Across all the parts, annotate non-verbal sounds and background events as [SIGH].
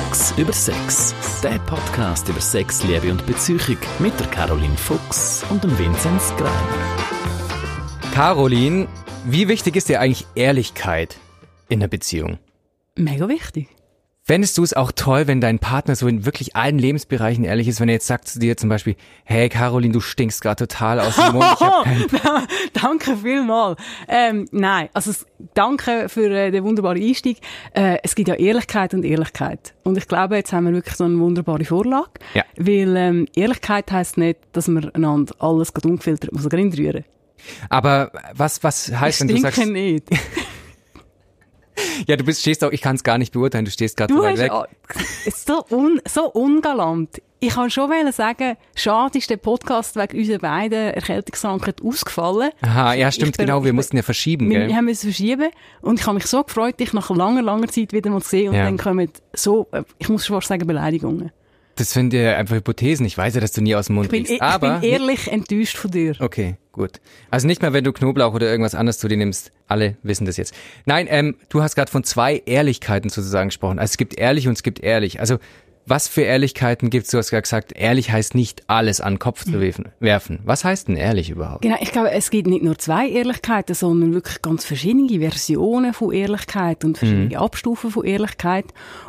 Fuchs über Sex. Der Podcast über Sex, Liebe und Beziehung mit der Caroline Fuchs und dem Vinzenz Greiner. Caroline, wie wichtig ist dir eigentlich Ehrlichkeit in der Beziehung? Mega wichtig. Fändest du es auch toll, wenn dein Partner so in wirklich allen Lebensbereichen ehrlich ist, wenn er jetzt sagt zu dir zum Beispiel, hey Caroline, du stinkst gerade total aus dem Mund. Ich hab [LAUGHS] keinen danke vielmals. Ähm, nein, also danke für äh, den wunderbaren Einstieg. Äh, es gibt ja Ehrlichkeit und Ehrlichkeit. Und ich glaube, jetzt haben wir wirklich so eine wunderbare Vorlage. Ja. Weil ähm, Ehrlichkeit heisst nicht, dass man einander alles gerade ungefiltert muss reinrühren. Aber was, was heißt, wenn du sagst, nicht. [LAUGHS] ja, du bist, stehst auch, ich kann es gar nicht beurteilen, du stehst gerade weit weg. ist so, un, so ungalant. Ich kann schon wollen sagen, schade ist der Podcast wegen unserer beiden Erkältungskrankheit ausgefallen. Aha, ja, stimmt, Ich genau, wir ich mussten ja verschieben, Wir, gell? wir haben es verschieben und ich habe mich so gefreut, dich nach langer, langer Zeit wieder mal zu sehen und Ja. dann kommen so, äh, ich muss schon fast sagen, Beleidigungen. Das sind ja einfach Hypothesen. Ich weiß ja, dass du nie aus dem Mund Ich bin, kriegst. ich Aber bin ehrlich enttäuscht von dir. Okay, gut. Also nicht mehr, wenn du Knoblauch oder irgendwas anderes zu dir nimmst. Alle wissen das jetzt. Nein, ähm, du hast gerade von zwei Ehrlichkeiten sozusagen gesprochen. Also es gibt ehrlich und es gibt ehrlich. Also was für Ehrlichkeiten gibt's? Du hast gerade gesagt, ehrlich heißt nicht alles an den Kopf Mhm. zu werfen- werfen. Was heißt denn ehrlich überhaupt? Genau, ich glaube, es gibt nicht nur zwei Ehrlichkeiten, sondern wirklich ganz verschiedene Versionen von Ehrlichkeit und verschiedene Abstufen von Ehrlichkeit.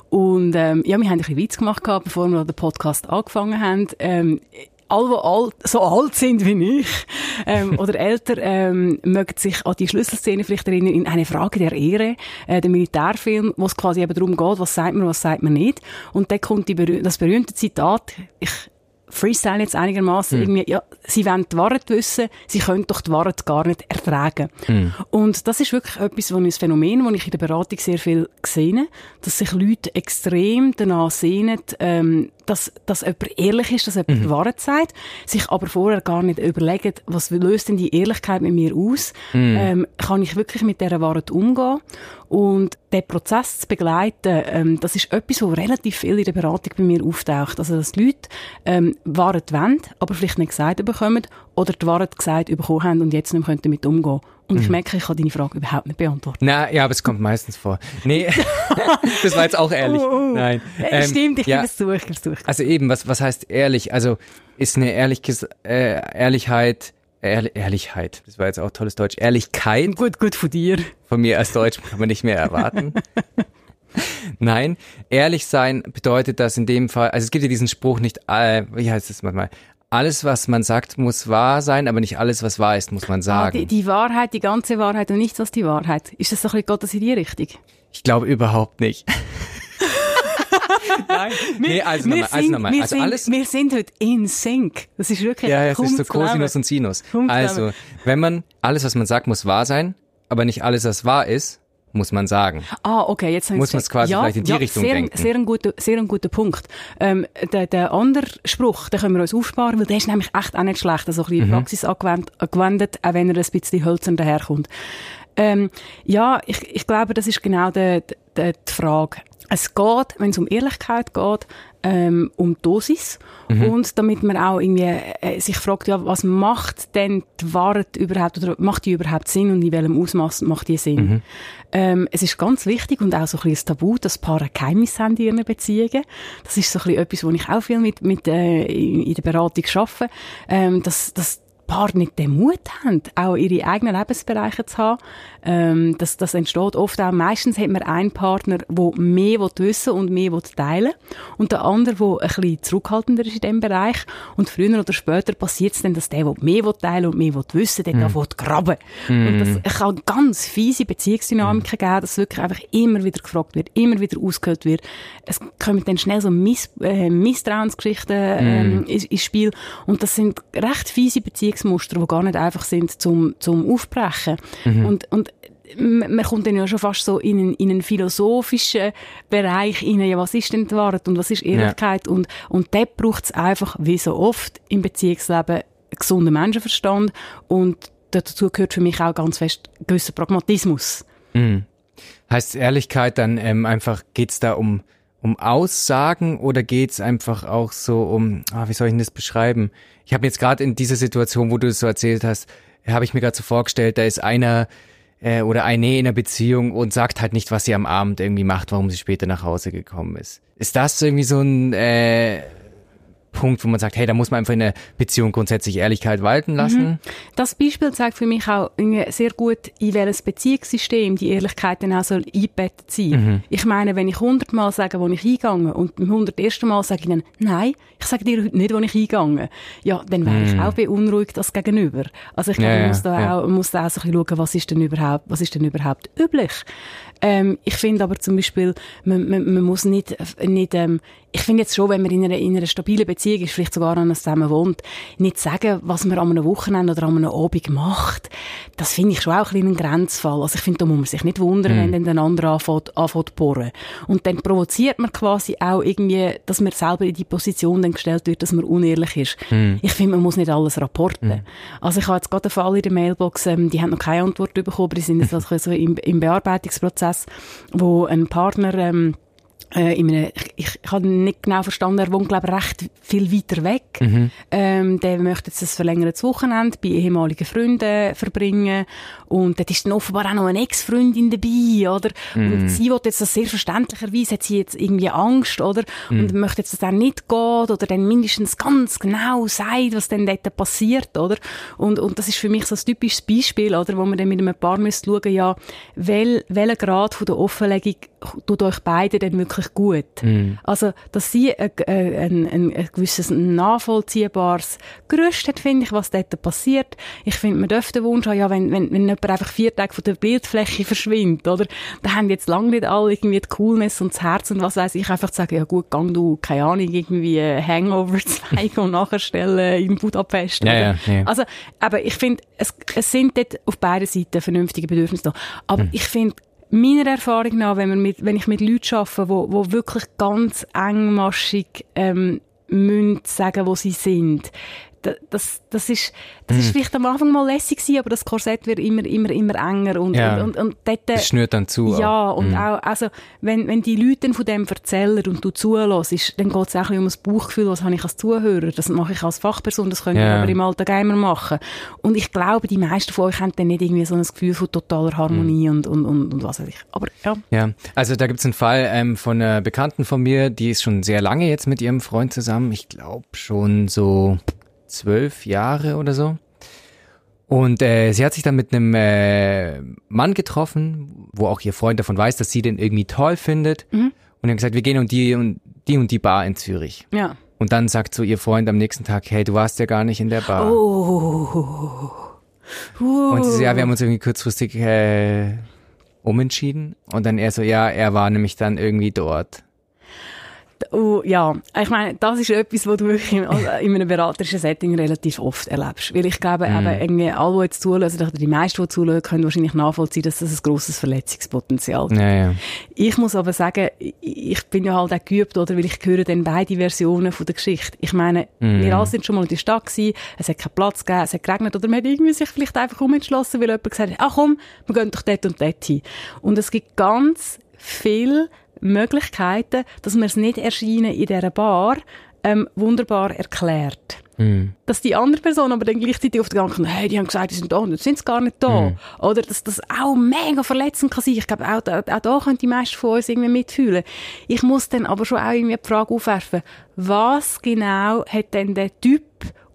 Und ähm, ja, wir haben ein bisschen Witz gemacht, gehabt, bevor wir den Podcast angefangen haben. Ähm, alle, die alt, so alt sind wie ich ähm, [LAUGHS] oder älter, ähm, mögen sich an die Schlüsselszene vielleicht erinnern in eine Frage der Ehre, äh, der Militärfilm, wo es quasi eben darum geht, was sagt man, was sagt man nicht. Und dann kommt die berüh das berühmte Zitat, ich Freestyle jetzt einigermaßen irgendwie, ja, sie wollen die Wahrheit wissen, sie können doch die Wahrheit gar nicht ertragen. Und das ist wirklich etwas, ein Phänomen, das ich in der Beratung sehr viel gesehen habe, dass sich Leute extrem danach sehnen, ähm, dass, dass jemand ehrlich ist, dass jemand die Wahrheit sagt, sich aber vorher gar nicht überlegen, was löst denn die Ehrlichkeit mit mir aus? Ähm, kann ich wirklich mit dieser Wahrheit umgehen? Und den Prozess zu begleiten, ähm, das ist etwas, was relativ viel in der Beratung bei mir auftaucht. Also, dass die Leute ähm, Wahrheit wollen, aber vielleicht nicht gesagt bekommen oder die Wahrheit gesagt bekommen haben und jetzt nicht mehr damit umgehen können. Und ich merke, ich kann deine Frage überhaupt nicht beantworten. Na, ja, aber es kommt meistens vor. Nee, [LAUGHS] das war jetzt auch ehrlich. Oh, oh. Nein. Äh, Ähm, Stimmt, ich ja, gebe es zu, ich gebe es zu. Also eben, was, was heißt ehrlich? Also ist eine Ehrliches, äh, Ehrlichkeit, Ehrli Ehrlichkeit, das war jetzt auch tolles Deutsch, Ehrlichkeit Gut, gut von dir. von mir als Deutsch kann man nicht mehr erwarten. [LAUGHS] Nein, ehrlich sein bedeutet das in dem Fall, also es gibt ja diesen Spruch nicht, äh, wie heißt es manchmal, alles, was man sagt, muss wahr sein, aber nicht alles, was wahr ist, muss man Ah, sagen. die, die Wahrheit, die ganze Wahrheit und nichts als die Wahrheit. Ist das doch ein bisschen, das in die Richtung? Ich glaube überhaupt nicht. [LAUGHS] Nein, nee, also wir nochmal, also nochmal. wir, Also sind, alles, wir sind heute in Sync. Das ist wirklich Ja, ja, es ist so. Cosinus und Sinus. Also, wenn man, alles, was man sagt, muss wahr sein, aber nicht alles, was wahr ist, muss man sagen. Ah, okay, jetzt Muss man's gecheckt. quasi ja, vielleicht in die ja, Richtung sehr, denken. Sehr ein guter, sehr ein guter Punkt. Ähm, der, der andere Spruch, den können wir uns aufsparen, weil der ist nämlich echt auch nicht schlecht, also ein bisschen Mhm. Praxis angewendet, angewendet, auch wenn er ein bisschen hölzern daherkommt. Ähm, ja, ich, ich glaube, das ist genau die, die, die Frage. Es geht, wenn es um Ehrlichkeit geht, ähm, um Dosis und damit man auch irgendwie äh, sich fragt, ja, was macht denn die Wahrheit überhaupt oder macht die überhaupt Sinn und in welchem Ausmaß macht die Sinn? Ähm, es ist ganz wichtig und auch so ein bisschen Tabu, dass Paare Geheimnisse haben in ihren Beziehungen. Das ist so ein bisschen etwas, wo ich auch viel mit, mit äh, in, in der Beratung arbeite, ähm, dass, dass Paare nicht den Mut haben, auch ihre eigenen Lebensbereiche zu haben. Ähm, das, das entsteht oft auch, meistens hat man einen Partner, der mehr will wissen und mehr will teilen und der andere, der ein bisschen zurückhaltender ist in diesem Bereich. Und früher oder später passiert es dann, dass der, der mehr will teilen und mehr will wissen, der mm. will graben. Und das kann ganz fiese Beziehungsdynamiken geben, dass wirklich einfach immer wieder gefragt wird, immer wieder ausgehört wird. Es kommen dann schnell so Miss, äh, Misstrauensgeschichten ähm, ins, ins Spiel und das sind recht fiese Beziehungsmuster, die gar nicht einfach sind zum, zum Aufbrechen. Und, und m- man kommt dann ja schon fast so in einen, in einen philosophischen Bereich hinein, ja, was ist denn die Wahrheit und was ist Ehrlichkeit und, und dort braucht es einfach, wie so oft im Beziehungsleben, einen gesunden Menschenverstand und dazu gehört für mich auch ganz fest gewisser Pragmatismus. Heißt Ehrlichkeit dann ähm, einfach, geht's da um, um Aussagen oder geht's einfach auch so um, ah, wie soll ich denn das beschreiben? Ich habe jetzt gerade in dieser Situation, wo du es so erzählt hast, habe ich mir gerade so vorgestellt, da ist einer, äh, oder eine in einer Beziehung und sagt halt nicht, was sie am Abend irgendwie macht, warum sie später nach Hause gekommen ist. Ist das irgendwie so ein äh, Punkt, wo man sagt, hey, da muss man einfach in der Beziehung grundsätzlich Ehrlichkeit walten lassen. Mhm. Das Beispiel zeigt für mich auch sehr gut, in welches Beziehungssystem die Ehrlichkeit dann auch soll eingebettet sein. Mhm. Ich meine, wenn ich hundertmal sage, wo ich eingegangen und beim hundertersten Mal sage ich dann, nein, ich sage dir heute nicht, wo ich eingegangen ja, dann wäre mhm. ich auch beunruhigt als Gegenüber. Also ich glaube, ja, man muss da ja. auch, man muss da auch so ein bisschen schauen, was ist denn überhaupt, was ist denn überhaupt üblich. Ähm, ich finde aber zum Beispiel, man, man, man muss nicht, nicht ähm, ich finde jetzt schon, wenn man in einer, in einer stabilen Beziehung ist, vielleicht sogar an zusammen wohnt, nicht sagen, was man an einem Wochenende oder an einem Abend macht. Das finde ich schon auch ein, ein Grenzfall. Also ich finde, da muss man sich nicht wundern, mhm. wenn dann der andere anfängt, anfängt bohren. Und dann provoziert man quasi auch irgendwie, dass man selber in die Position dann gestellt wird, dass man unehrlich ist. Mhm. Ich finde, man muss nicht alles rapporten. Mhm. Also ich habe jetzt gerade einen Fall in der Mailbox, ähm, die haben noch keine Antwort bekommen, aber die sind jetzt [LAUGHS] also so im, im Bearbeitungsprozess, wo ein Partner ähm, äh, in einem, ich, ich habe nicht genau verstanden, er wohnt, glaube ich, recht viel weiter weg. Mhm. Ähm, der möchte jetzt ein verlängertes Wochenende bei ehemaligen Freunden verbringen. Und dort ist dann offenbar auch noch eine Ex-Freundin dabei, oder? Mhm. Und sie will jetzt das sehr verständlicherweise, hat sie jetzt irgendwie Angst, oder? Mhm. Und möchte jetzt, dass er nicht geht, oder dann mindestens ganz genau sagt, was denn dort passiert, oder? Und, und das ist für mich so ein typisches Beispiel, oder? Wo man dann mit einem Paar müsste schauen, ja, wel, welcher Grad von der Offenlegung tut euch beide denn wirklich gut? Mm. Also, dass sie ein, ein, ein, ein gewisses nachvollziehbares Gerüst hat, finde ich, was dort passiert. Ich finde, man dürfte den Wunsch haben, ja, wenn, wenn, wenn jemand einfach vier Tage von der Bildfläche verschwindet, oder? Da haben jetzt lange nicht alle irgendwie die Coolness und das Herz und was weiß ich, einfach zu sagen, ja gut, gang du, keine Ahnung, irgendwie Hangover 2 [LAUGHS] und nachher stellen in Budapest. Ja, ja, ja. Also, aber ich finde, es, es sind dort auf beiden Seiten vernünftige Bedürfnisse da. Aber hm. ich finde, meiner Erfahrung nach, wenn, man mit, wenn ich mit Leuten arbeite, wo, wo wirklich ganz engmaschig ähm, müssen sagen, wo sie sind, das, das ist, das ist mhm. vielleicht am Anfang mal lässig gewesen, aber das Korsett wird immer, immer, immer enger und, ja. und, und, und dort, das schnürt dann zu. Ja, auch. und mhm. auch, also, wenn, wenn die Leute von dem erzählen und du zulässt, dann geht es auch ein um das Bauchgefühl, was habe ich als Zuhörer, das mache ich als Fachperson, das können ja. wir aber im Alltag immer machen. Und ich glaube, die meisten von euch haben dann nicht irgendwie so ein Gefühl von totaler Harmonie mhm. und, und, und, und was weiß ich. Aber, ja. Ja, also da gibt es einen Fall ähm, von einer Bekannten von mir, die ist schon sehr lange jetzt mit ihrem Freund zusammen, ich glaube schon so zwölf Jahre oder so. Und äh, sie hat sich dann mit einem äh, Mann getroffen, wo auch ihr Freund davon weiß, dass sie den irgendwie toll findet. Mhm. Und er hat gesagt, wir gehen und die und die und die Bar in Zürich. Ja. Und dann sagt so ihr Freund am nächsten Tag, hey, du warst ja gar nicht in der Bar. Oh. Uh. Und sie so, ja, wir haben uns irgendwie kurzfristig äh, umentschieden. Und dann er so, ja, er war nämlich dann irgendwie dort. Und ja, ich meine, das ist etwas, was du wirklich in, also in einem beraterischen Setting relativ oft erlebst. Weil ich glaube, mm. eben, irgendwie alle, die jetzt zuhören, oder die meisten, die zuhören, können wahrscheinlich nachvollziehen, dass das ein grosses Verletzungspotenzial hat. Ja, ja. Ich muss aber sagen, ich bin ja halt auch geübt, oder, weil ich höre dann beide Versionen von der Geschichte. Ich meine, mm. wir alle sind schon mal in der Stadt gewesen, es hat keinen Platz gegeben, es hat geregnet, oder man hat irgendwie sich vielleicht einfach umentschlossen, weil jemand gesagt hat, ach komm, wir gehen doch dort und dort hin. Und es gibt ganz viel Möglichkeiten, dass man es nicht erscheinen in dieser Bar ähm, wunderbar erklärt. Mm. Dass die andere Person aber dann gleichzeitig auf den Gedanken hey, die haben gesagt, die sind da und jetzt sind sie gar nicht da. Mm. Oder dass das auch mega verletzend kann sein. Ich glaube, auch, auch, auch da können die meisten von uns irgendwie mitfühlen. Ich muss dann aber schon auch irgendwie die Frage aufwerfen, was genau hat denn der Typ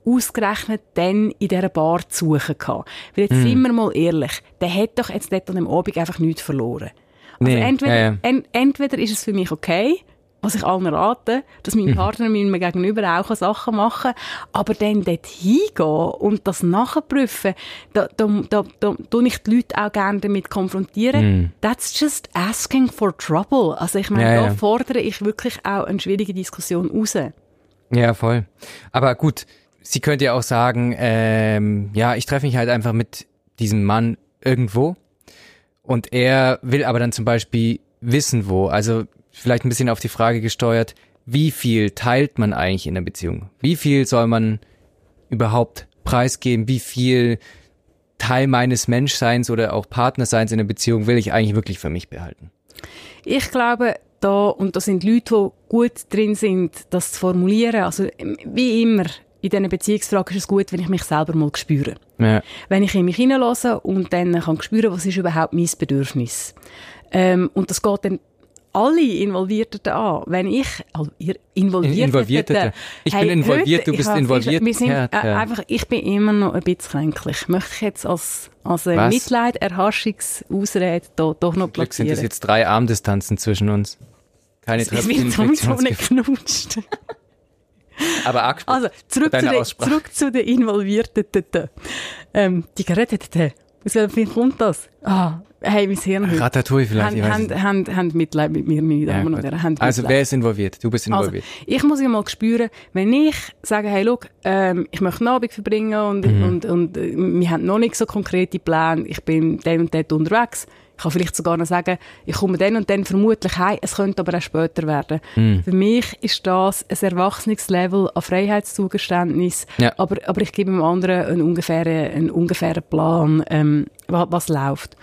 ausgerechnet dann in dieser Bar zu suchen gehabt? Weil jetzt mm. sind wir mal ehrlich, der hat doch jetzt dort an dem Abend einfach nichts verloren. Also nee, entweder, ja, ja. En, entweder ist es für mich okay, was ich allen rate, dass mein mhm. Partner mir gegenüber auch Sachen machen kann, aber dann dort hingehen und das nachprüfen, da, da, da, da tue ich die Leute auch gerne damit konfrontieren. Mm. That's just asking for trouble. Also ich meine, ja, da fordere ich wirklich auch eine schwierige Diskussion raus. Ja, voll. Aber gut, sie könnte ja auch sagen, ähm, ja, ich treffe mich halt einfach mit diesem Mann irgendwo und er will aber dann zum Beispiel wissen, wo. Also vielleicht ein bisschen auf die Frage gesteuert, wie viel teilt man eigentlich in der Beziehung? Wie viel soll man überhaupt preisgeben? Wie viel Teil meines Menschseins oder auch Partnerseins in der Beziehung will ich eigentlich wirklich für mich behalten? Ich glaube, da, und da sind Leute, die gut drin sind, das zu formulieren. Also, wie immer, in diesen Beziehungsfragen ist es gut, wenn ich mich selber mal spüre. Ja. Wenn ich in mich hineinlasse und dann kann spüren, was ist überhaupt mein Bedürfnis. Ähm, und das geht dann alle Involvierten an. Wenn ich, also ihr Involvierten, Involvierte. Ich bin involviert, heute- du bist involviert. Wir sind, Ja, äh, ja. einfach, ich bin immer noch ein bisschen kränklich. Möchte ich jetzt als, als Was? Mitleid, Erhaschungsausrede da, doch noch Glück sind das platzieren. jetzt drei Armdistanzen zwischen uns. Keine Es wird sowieso nicht geknutscht. Aber angesprochen. Also, zurück zu, den, zurück zu den Involvierten. Ähm, die Geräteten. Aus welchem kommt das? Ah, hey, mein Hirn heute. Ratatouille vielleicht, ich weiß Haben, haben, haben, haben Mitleid mit mir, meine Ja, Damen und gut. Herren. Haben Also, wer ist involviert? Du bist Also, involviert. ich muss ja mal spüren, wenn ich sage, hey, look, ähm, ich möchte einen Abend verbringen und, Mhm. und, und äh, wir haben noch nicht so konkrete Pläne, ich bin dann und dort unterwegs. Ich kann vielleicht sogar noch sagen, ich komme dann und dann vermutlich heim, es könnte aber auch später werden. Mhm. Für mich ist das ein erwachsenes Level an Freiheitszugeständnis, Ja. aber, aber ich gebe dem anderen einen ungefähren, einen ungefähren Plan, ähm, was, was läuft.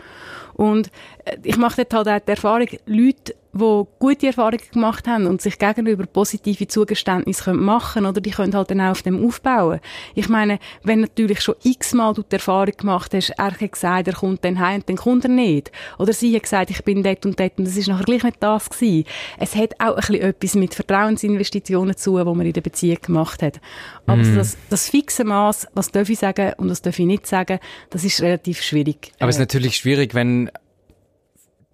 Und äh, ich mache dort halt auch die Erfahrung, Leute, die gute Erfahrungen gemacht haben und sich gegenüber positive Zugeständnisse können machen oder die können halt dann auch auf dem aufbauen. Ich meine, wenn natürlich schon x-mal du die Erfahrung gemacht hast, er hat gesagt, er kommt dann heim und dann kommt er nicht. Oder sie hat gesagt, ich bin dort und dort und es ist nachher gleich nicht das gewesen. Es hat auch ein bisschen etwas mit Vertrauensinvestitionen zu, die man in der Beziehung gemacht hat. Aber so das, das fixe Maß, was darf ich sagen und was darf ich nicht sagen, das ist relativ schwierig. Aber es ist Äh, natürlich schwierig, wenn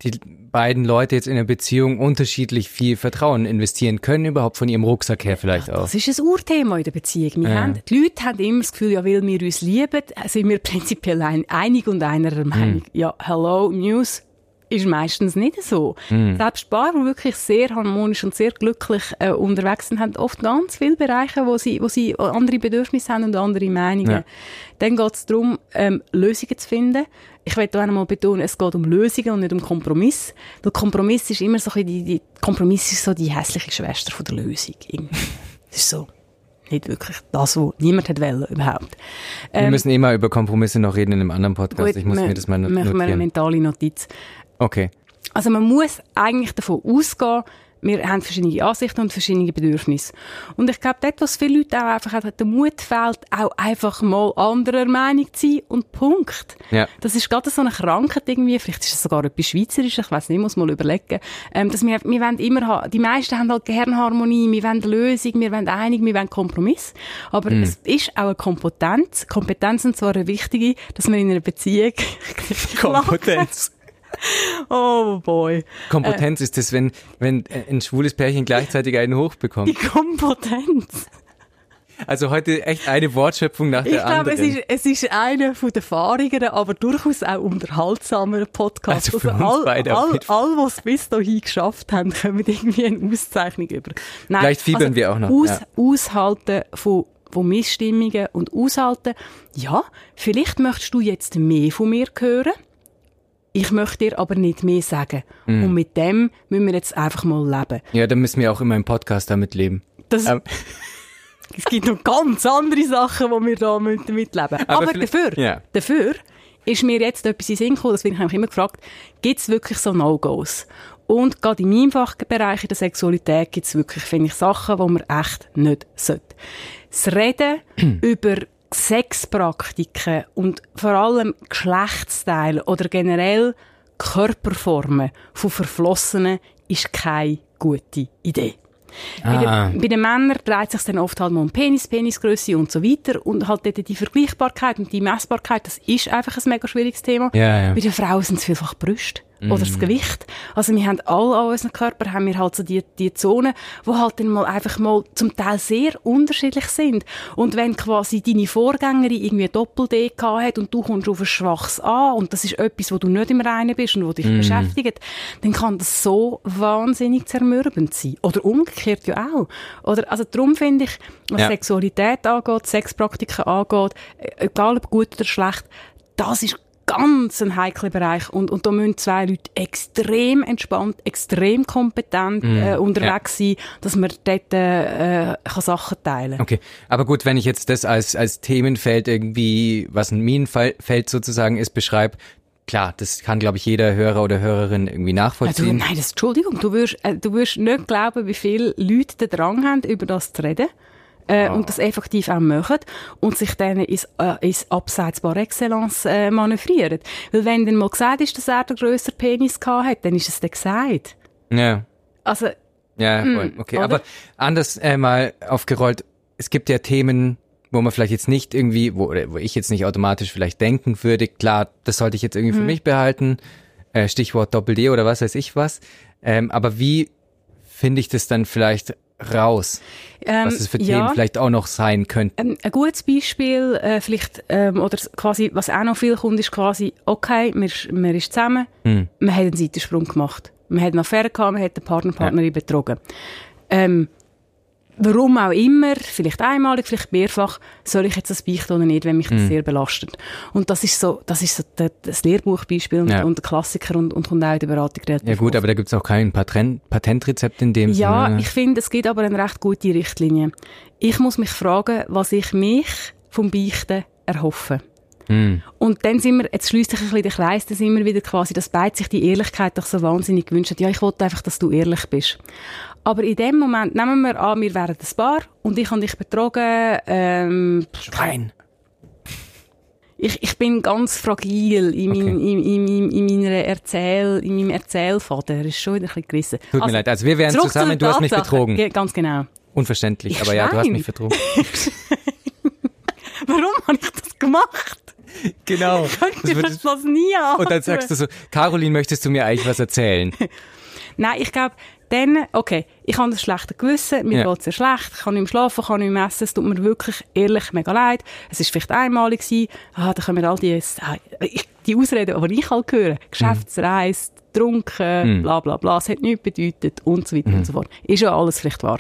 die beiden Leute jetzt in einer Beziehung unterschiedlich viel Vertrauen investieren können, überhaupt von ihrem Rucksack her vielleicht auch. Das ist ein Urthema in der Beziehung. Ja. haben, die Leute haben immer das Gefühl, ja, weil wir uns lieben, sind wir prinzipiell ein, einig und einer Meinung. Ja, hello, News ist meistens nicht so. Selbst Paare, die wirklich sehr harmonisch und sehr glücklich äh, unterwegs sind, haben oft ganz viele Bereiche, wo sie, wo sie andere Bedürfnisse haben und andere Meinungen. Ja. Dann geht es darum, ähm, Lösungen zu finden. Ich will auch einmal betonen, es geht um Lösungen und nicht um Kompromiss. Weil Kompromiss ist immer so ein die, die Kompromiss ist so die hässliche Schwester von der Lösung. Das ist so nicht wirklich das, was niemand hat wollen, überhaupt. Wir Ähm, müssen immer über Kompromisse noch reden in einem anderen Podcast. gut, ich muss wir- mir das mal Machen wir eine notieren. mentale Notiz. Okay. Also man muss eigentlich davon ausgehen, wir haben verschiedene Ansichten und verschiedene Bedürfnisse. Und ich glaube, dort, was viele Leute auch einfach haben, der Mut fehlt, auch einfach mal anderer Meinung zu sein und Punkt. Ja. Das ist gerade so eine Krankheit irgendwie, vielleicht ist es sogar etwas Schweizerisches, ich weiß nicht, muss mal überlegen, ähm, dass wir, wir wollen immer, ha- die meisten haben halt gerne Harmonie, wir wollen Lösung, wir wollen einig, wir wollen Kompromiss. Aber Hm. es ist auch eine Kompetenz, Kompetenz und zwar eine wichtige, dass man in einer Beziehung [LAUGHS] Kompetenz. [LAUGHS] Oh boy. Kompetenz ist das, wenn, wenn ein schwules Pärchen gleichzeitig einen Hoch Die. Kompetenz. Also heute echt eine Wortschöpfung nach Ich der glaube, anderen. es ist, es ist einer von den fahrigeren, aber durchaus auch unterhaltsameren Podcasts. Also für uns all, beide all, all, was es bis dahin geschafft haben, kommen irgendwie eine Auszeichnung über. Nein, Vielleicht fiebern wir auch noch, Aus, ja. Aushalten von, von Missstimmungen und aushalten. Ja, vielleicht möchtest du jetzt mehr von mir hören. Ich möchte dir aber nicht mehr sagen. Mhm. Und mit dem müssen wir jetzt einfach mal leben. ja, dann müssen wir auch immer im Podcast damit leben. Das, Ähm, [LAUGHS] Es gibt noch ganz andere Sachen, die wir da mit- mitleben Aber Aber, vielleicht- dafür, ja. dafür ist mir jetzt etwas in Sinn gekommen, das bin ich immer gefragt, gibt es wirklich so No-Gos? Und gerade in meinem Fachbereich in der Sexualität gibt es wirklich, finde ich, Sachen, die man echt nicht sollte. Das Reden [CLEARS THROAT] über Sexpraktiken und vor allem Geschlechtsteile oder generell Körperformen von Verflossenen ist keine gute Idee. Bei, Ah. den, bei den Männern dreht sich dann oft halt mal um Penis, Penisgröße und so weiter und halt dort die Vergleichbarkeit und die Messbarkeit, das ist einfach ein mega schwieriges Thema. Ja, ja. Bei den Frauen sind es vielfach die Brüste oder das Gewicht. Also wir haben alle an unserem Körper haben wir halt so die, die Zonen, wo halt dann mal einfach mal zum Teil sehr unterschiedlich sind. Und wenn quasi deine Vorgängerin irgendwie Doppel-D gehabt hat und du kommst auf ein schwaches A und das ist etwas, wo du nicht im Reinen bist und wo dich beschäftigt, dann kann das so wahnsinnig zermürbend sein. Oder umgekehrt ja auch. Oder, also darum finde ich, was Ja. Sexualität angeht, Sexpraktiken angeht, äh, egal ob gut oder schlecht, das ist ganz ein heikler Bereich. Und, und da müssen zwei Leute extrem entspannt, extrem kompetent äh, unterwegs sein, dass man dort äh, kann Sachen teilen Okay, aber gut, wenn ich jetzt das als, als Themenfeld irgendwie, was ein Minenfeld sozusagen ist, beschreibe, klar, das kann, glaube ich, jeder Hörer oder Hörerin irgendwie Ja, du, nachvollziehen. nein, das, Entschuldigung, du wirst, äh, du wirst nicht glauben, wie viele Leute den Drang haben, über das zu reden. Äh, und das effektiv auch machen und sich dann ins, äh, ins Abseits par excellence äh, manövrieren. Weil wenn dann mal gesagt ist, dass er den grösseren Penis gehabt hat, dann ist es dann gesagt. Ja. Also, Ja, Hm, voll. okay. oder? Aber anders äh, mal aufgerollt, es gibt ja Themen, wo man vielleicht jetzt nicht irgendwie, wo, wo ich jetzt nicht automatisch vielleicht denken würde, klar, das sollte ich jetzt irgendwie Hm. für mich behalten, äh, Stichwort Doppel-D oder was weiß ich was. Ähm, aber wie finde ich das dann vielleicht raus, ähm, was es für ja. Themen vielleicht auch noch sein könnten? Ähm, ein gutes Beispiel, äh, vielleicht, ähm, oder quasi, was auch noch viel kommt, ist quasi, okay, ist, man ist zusammen, Hm. man hat einen Seitensprung gemacht. Man hat eine Affäre gehabt, man hat den Partner, Partnerin betrogen. Ähm, warum auch immer, vielleicht einmalig, vielleicht mehrfach, soll ich jetzt das beichten oder nicht, wenn mich das sehr belastet. Und das ist so, das ist so der- das Lehrbuchbeispiel und, Ja. und der Klassiker und, und kommt auch in der Beratung relativ Ja gut, oft. aber da gibt's auch kein Patent, Patentrezept in dem Ja, Sinne. ich finde, es gibt aber eine recht gute Richtlinie. Ich muss mich fragen, was ich mich vom Beichten erhoffe. Hm. Und dann sind wir, jetzt schließt sich ein bisschen der Kreis, dann sind wir wieder quasi, dass beide sich die Ehrlichkeit doch so wahnsinnig gewünscht hat. Ja, ich wollte einfach, dass du ehrlich bist. Aber in dem Moment, nehmen wir an, wir wären ein Paar und ich habe dich betrogen, ähm, Schwein. ich, ich bin ganz fragil in, mein, Okay. in, in, in, in, meiner Erzähl, in meinem Erzählfaden. Er ist schon wieder ein bisschen gerissen. Tut mir leid, also wir wären zu zusammen, du hast mich betrogen. Ge- Ganz genau. Unverständlich, Ich aber ja, du hast mich betrogen. [LAUGHS] Warum habe ich das gemacht? genau. Ich würde das nie an. Und dann sagst du so, Caroline, möchtest du mir eigentlich was erzählen? [LAUGHS] Nein, ich glaube, dann, okay, ich habe das schlechte Gewissen, mir Ja. geht's sehr schlecht, ich kann nicht mehr schlafen, kann nicht mehr essen, es tut mir wirklich ehrlich mega leid. Es ist vielleicht einmalig gewesen, ah, da kommen all die, ah, die Ausreden, die ich halt höre, Geschäftsreise, trunken, Mhm. bla bla bla, es hat nichts bedeutet und so weiter und so fort. Ist ja alles vielleicht wahr.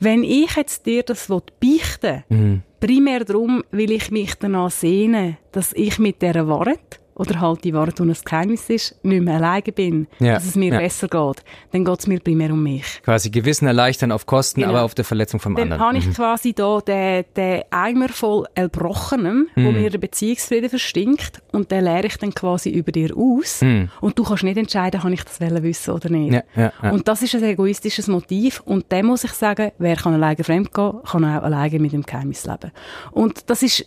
Wenn ich jetzt dir das will beichten Mhm. primär darum, weil ich mich danach sehne, dass ich mit dieser Wahrheit, oder halt die Wahrheit, die ein Geheimnis ist, nicht mehr alleine bin, Ja, dass es mir ja. besser geht, dann geht es mir primär um mich. Quasi Gewissen erleichtern auf Kosten, Genau. aber auf der Verletzung vom Dann anderen. habe ich quasi da den, den Eimer voll Erbrochenem, wo Mhm. mir der Beziehungsfrieden verstinkt, und den leere ich dann quasi über dir aus. Und du kannst nicht entscheiden, habe ich das wollen wissen oder nicht. Mhm. Ja. Und das ist ein egoistisches Motiv. Und dann muss ich sagen, wer kann alleine fremd gehen, kann auch alleine mit dem Geheimnis leben. Und das ist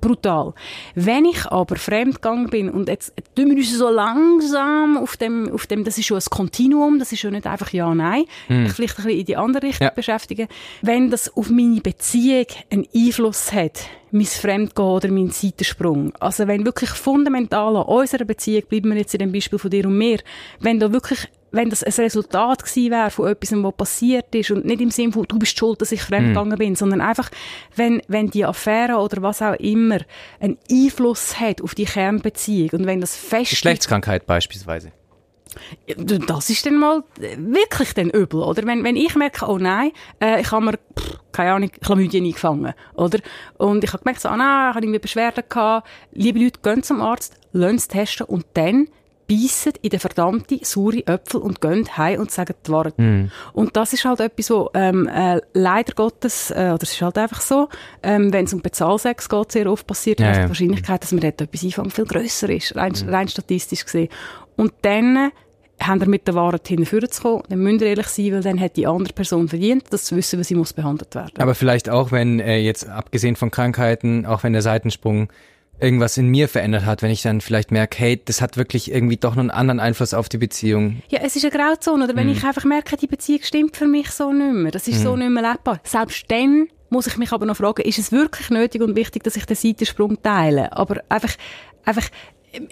brutal. Wenn ich aber fremd gegangen bin und jetzt tun wir uns so langsam auf dem, auf dem, das ist schon ein Kontinuum, das ist schon nicht einfach ja, nein, ich vielleicht ein bisschen in die andere Richtung Ja. beschäftigen. Wenn das auf meine Beziehung einen Einfluss hat, mein Fremdgehen oder mein Seitensprung. Also wenn wirklich fundamental an unserer Beziehung, bleiben wir jetzt in dem Beispiel von dir und mir, wenn da wirklich wenn das ein Resultat gewesen wäre von etwas, was passiert ist und nicht im Sinne von, du bist schuld, dass ich fremdgegangen bin, sondern einfach, wenn, wenn die Affäre oder was auch immer einen Einfluss hat auf die Kernbeziehung und wenn das fest Geschlechtskrankheit beispielsweise. das ist dann mal äh, wirklich dann übel, oder? Wenn, wenn ich merke, oh nein, äh, ich habe mir, pff, keine Ahnung, Chlamydien eingefangen, oder? Und ich habe gemerkt, so, ah nein, ich habe irgendwie Beschwerden gehabt. Liebe Leute, gehen zum Arzt, lassen es testen und dann beißen in den verdammten saure Äpfel und gehen heim und sagen die Wahrheit. Und das ist halt etwas, wo ähm, äh, leider Gottes, äh, oder es ist halt einfach so, ähm, wenn es um Bezahlsex geht, sehr oft passiert, Ja, dass die ja. Wahrscheinlichkeit, dass man dort etwas einfangen, viel grösser ist, rein, rein statistisch gesehen. Und dann äh, haben wir mit der Wahrheit hinführen zu kommen, dann müsst ihr ehrlich sein, weil dann hat die andere Person verdient, das zu wissen, wie sie muss behandelt werden. Aber vielleicht auch, wenn äh, jetzt abgesehen von Krankheiten, auch wenn der Seitensprung irgendwas in mir verändert hat, wenn ich dann vielleicht merke, hey, das hat wirklich irgendwie doch noch einen anderen Einfluss auf die Beziehung. Ja, es ist eine Grauzone. Oder wenn Mhm. ich einfach merke, die Beziehung stimmt für mich so nicht mehr. Das ist so nicht mehr lebbar. Selbst dann muss ich mich aber noch fragen, ist es wirklich nötig und wichtig, dass ich den Seitensprung teile? Aber einfach, einfach,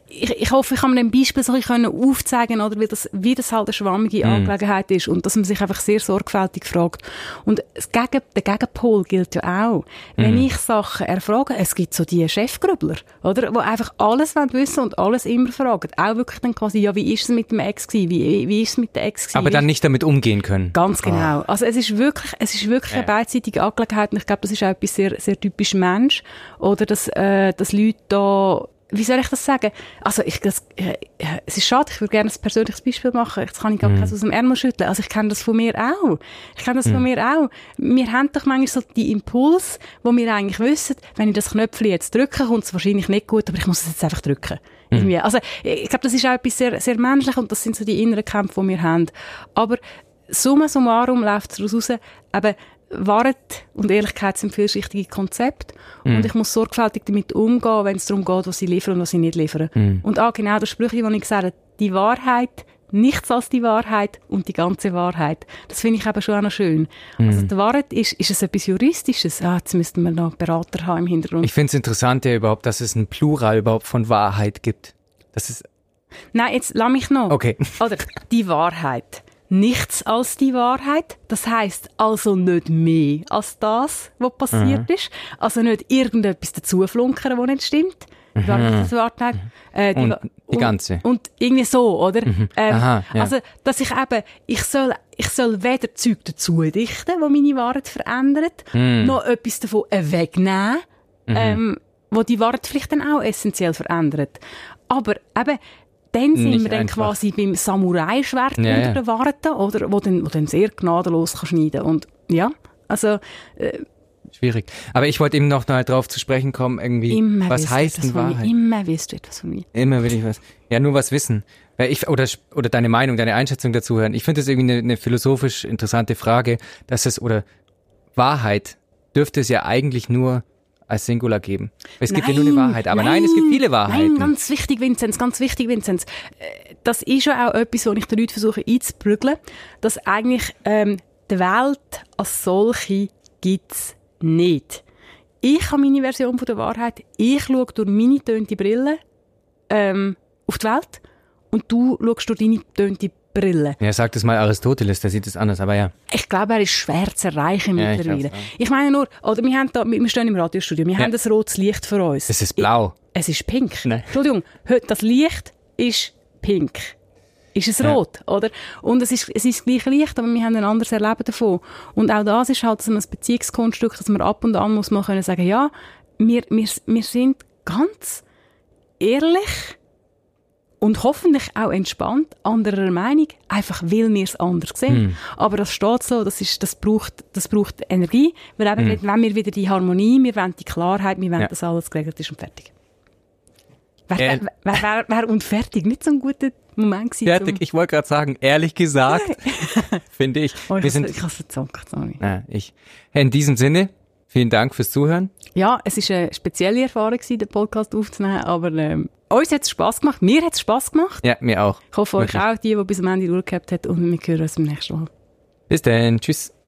ich, ich hoffe, ich kann mir ein Beispiel so ein bisschen aufzeigen, oder, wie das, wie das halt eine schwammige Mhm. Angelegenheit ist und dass man sich einfach sehr sorgfältig fragt. Und das Gegen, der Gegenpol gilt ja auch. Wenn Mhm. ich Sachen erfrage, es gibt so die Chefgrübler, oder, wo einfach alles wollen wissen und alles immer fragen. Auch wirklich dann quasi, ja, wie ist es mit dem Ex gewesen? Wie, wie ist es mit der Ex gewesen? Aber dann nicht damit umgehen können. Ganz genau. Also es ist wirklich, es ist wirklich eine beidseitige Angelegenheit und ich glaube, das ist auch etwas sehr, sehr typisch Mensch. Oder dass, äh, dass Leute da, wie soll ich das sagen? Also ich, das, äh, äh, es ist schade, ich würde gerne ein persönliches Beispiel machen. Jetzt kann ich gar keins aus dem Ärmel schütteln. Also ich kenne das von mir auch. Ich kenne das von mir auch. Wir haben doch manchmal so die Impuls, wo wir eigentlich wissen, wenn ich das Knöpfchen jetzt drücke, kommt es wahrscheinlich nicht gut, aber ich muss es jetzt einfach drücken. Irgendwie. Also ich glaube, das ist auch etwas sehr, sehr menschlich und das sind so die inneren Kämpfe, die wir haben. Aber summa summarum läuft es daraus raus, eben, Wahrheit und Ehrlichkeit sind vielschichtige Konzepte Mhm. und ich muss sorgfältig damit umgehen, wenn es darum geht, was sie liefern und was sie nicht liefern. Mhm. Und auch genau das Sprüche, das ich gesagt habe, die Wahrheit, nichts als die Wahrheit und die ganze Wahrheit. Das finde ich eben schon auch noch schön. Mhm. Also die Wahrheit ist, ist es etwas Juristisches? Ah, jetzt müssten wir noch Berater haben im Hintergrund. Ich finde es interessant ja überhaupt, dass es ein Plural überhaupt von Wahrheit gibt. Das ist, Nein, jetzt lass mich noch. okay. Oder die Wahrheit. Nichts als die Wahrheit. Das heißt also nicht mehr als das, was passiert ist. Also nicht irgendetwas dazuflunkern, das nicht stimmt. War das Wort? Äh, Und Wa- die ganze. Und irgendwie so, oder? Ähm, Aha, ja. Also, dass ich eben, ich soll, ich soll weder Zeug dazu dichten, wo meine Wahrheit verändert, Mhm. noch etwas davon wegnehmen, ähm, wo die Wahrheit vielleicht dann auch essentiell verändert. Aber eben, dann sind Nicht wir dann einfach. quasi beim Samurai-Schwert Ja, unter ja. den Warten, oder? Wo dann, wo dann sehr gnadenlos kann schneiden Und, ja, also, Schwierig. Aber ich wollte eben noch mal drauf zu sprechen kommen, irgendwie, immer was heißt denn von mir. Wahrheit? Immer willst du etwas von mir. Immer will ich was. Ja, nur was wissen. Ich, oder, oder deine Meinung, deine Einschätzung dazu hören. Ich finde das irgendwie eine, eine philosophisch interessante Frage, dass es, oder Wahrheit dürfte es ja eigentlich nur als Singular geben. Es gibt ja nur eine Wahrheit. Aber nein, es gibt viele Wahrheiten. Nein, ganz wichtig, Vinzenz, ganz wichtig, Vinzenz. Äh, Das ist ja auch etwas, was ich den Leuten versuche einzuprügeln, dass eigentlich ähm, die Welt als solche gibt's nicht. Ich habe meine Version von der Wahrheit. Ich schaue durch meine tönte Brille ähm, auf die Welt und du schaust durch deine tönte Brille. ja, sag das mal Aristoteles, der sieht es anders, aber ja. Ich glaube, er ist schwer zu erreichen Ja, ich mittlerweile. glaub's Ich, meine nur, oder wir, haben da, wir stehen im Radiostudio, wir Ja. haben das rotes Licht für uns. Es ist blau. Es ist pink. Nein. Entschuldigung, heute das Licht ist pink. Ist es Ja. rot, oder? Und es ist, es ist das gleiche Licht, aber wir haben ein anderes Erleben davon. Und auch das ist halt so ein Beziehungskonstrukt, dass man ab und an muss man können sagen, ja, wir, wir, wir sind ganz ehrlich und hoffentlich auch entspannt anderer Meinung, einfach weil wir es anders sehen. Aber das steht so, das, ist, das, braucht, das braucht Energie, weil eben, wenn wir wieder die Harmonie, wir wollen die Klarheit, wir wollen, Ja. dass alles geregelt ist und fertig. Wäre Äh, wär, wär, wär, und fertig nicht so ein guter Moment gewesen. Fertig. Ich wollte gerade sagen, ehrlich gesagt, [LAUGHS] finde ich. Oh, ich wir sind, ich habe es verzockt, sorry. na, ich. In diesem Sinne, vielen Dank fürs Zuhören. Ja, es ist eine spezielle Erfahrung gewesen, den Podcast aufzunehmen, aber ähm, uns hat es Spass gemacht, mir hat es Spass gemacht. Ja, mir auch. Ich hoffe euch auch, die, die bis am Ende durchgehabt hat und wir hören uns beim nächsten Mal. Bis dann. Tschüss.